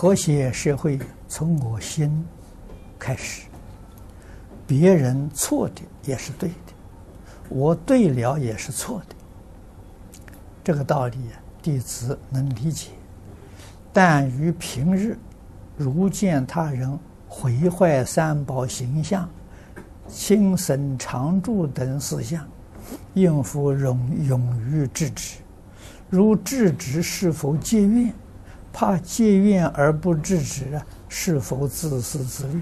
和谐社会从我心开始，别人错的也是对的，我对了也是错的。这个道理弟子能理解，但于平日如见他人毁坏三宝形象、轻生常住等事项，应复勇勇于制止。如制止是否结怨？怕结怨而不制止啊？是否自私自利？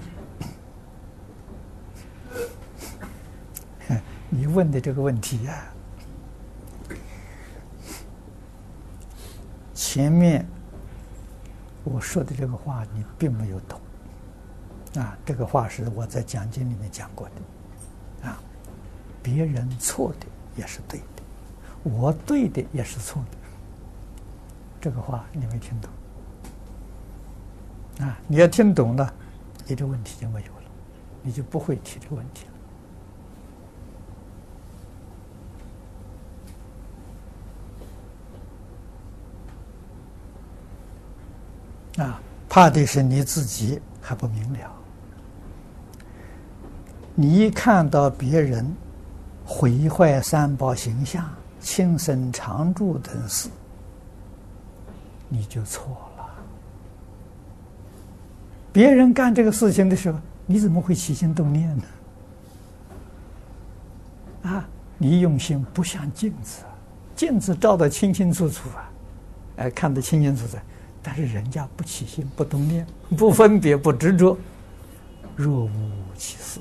你问的这个问题呀、啊，前面我说的这个话你并没有懂啊。这个话是我在讲经里面讲过的啊。别人错的也是对的，我对的也是错的。这个话你没听懂。啊，你要听懂了，你的问题就没有了，你就不会提这个问题了。啊，怕的是你自己还不明了。你一看到别人毁坏三宝形象、轻生常住等事，你就错了。别人干这个事情的时候，你怎么会起心动念呢？啊，你用心不像镜子，镜子照得清清楚楚啊，哎，看得清清楚楚，但是人家不起心不动念，不分别不执着，若无其事。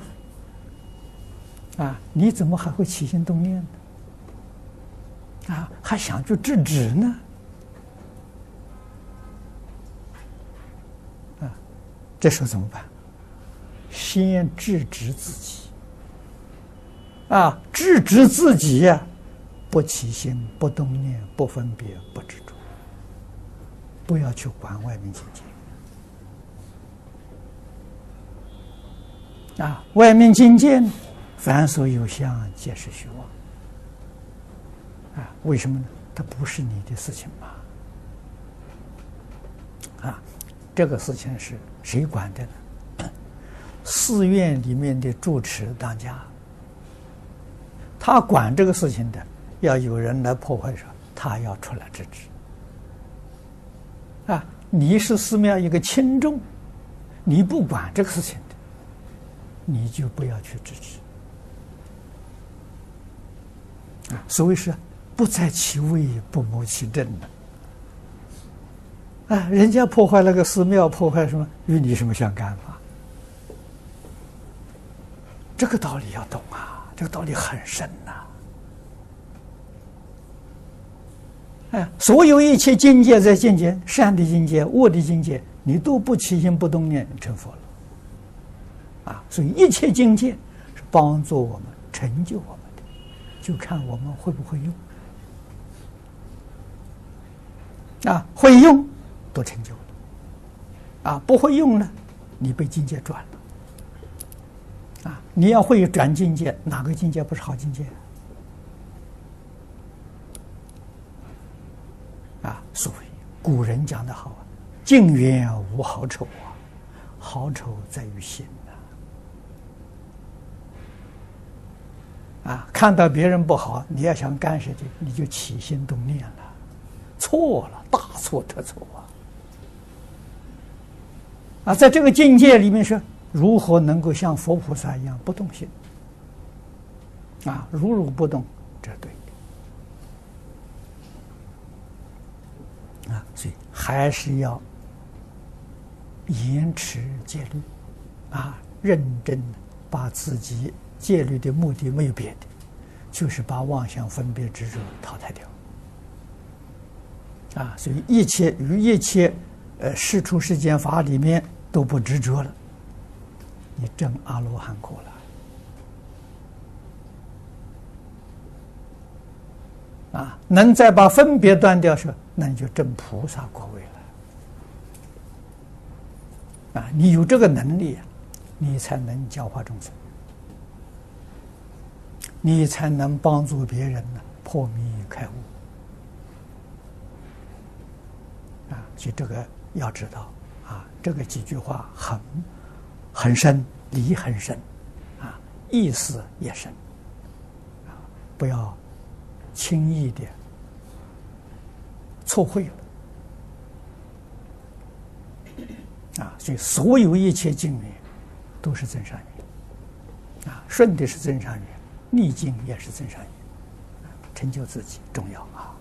啊，你怎么还会起心动念呢？啊，还想去制止呢？这时候怎么办？先制止自己，啊，制止自己呀，不起心，不动念，不分别，不执着，不要去管外面境界。啊，外面境界，凡所有相，皆是虚妄。啊，为什么呢？它不是你的事情嘛。啊，这个事情是。谁管的呢？寺院里面的住持当家，他管这个事情的，要有人来破坏说，他要出来制止。啊，你是寺庙一个轻重，你不管这个事情的，你就不要去制止。啊，所谓是不在其位，不谋其政的。啊，人家破坏那个寺庙，破坏什么？与你什么相干嘛？这个道理要懂啊，这个道理很深呐、啊。哎，所有一切境界在境界，善的境界、恶的境界，你都不起心不动念成佛了。啊，所以一切境界是帮助我们、成就我们的，就看我们会不会用。啊，会用。都成就了，啊，不会用呢，你被境界转了，啊，你要会转境界，哪个境界不是好境界？啊，所谓古人讲的好啊，境缘无好丑啊，好丑在于心呐，啊，看到别人不好，你要想干涉的，你就起心动念了，错了，大错特错啊！啊，在这个境界里面说，如何能够像佛菩萨一样不动心？啊，如如不动，这对。啊，所以还是要严持戒律，啊，认真把自己戒律的目的没有别的，就是把妄想分别执着淘汰掉。啊，所以一切与一切呃世出世间法里面。都不执着了，你证阿罗汉果了啊！能再把分别断掉时，那你就证菩萨果位了啊！你有这个能力，你才能教化众生，你才能帮助别人呢破迷开悟啊！所以这个要知道。啊这个几句话很很深，理很深，啊，意思也深，啊，不要轻易的错会了，啊，所以所有一切境缘都是增上缘，啊，顺的是增上缘，逆境也是增上缘，成就自己重要啊。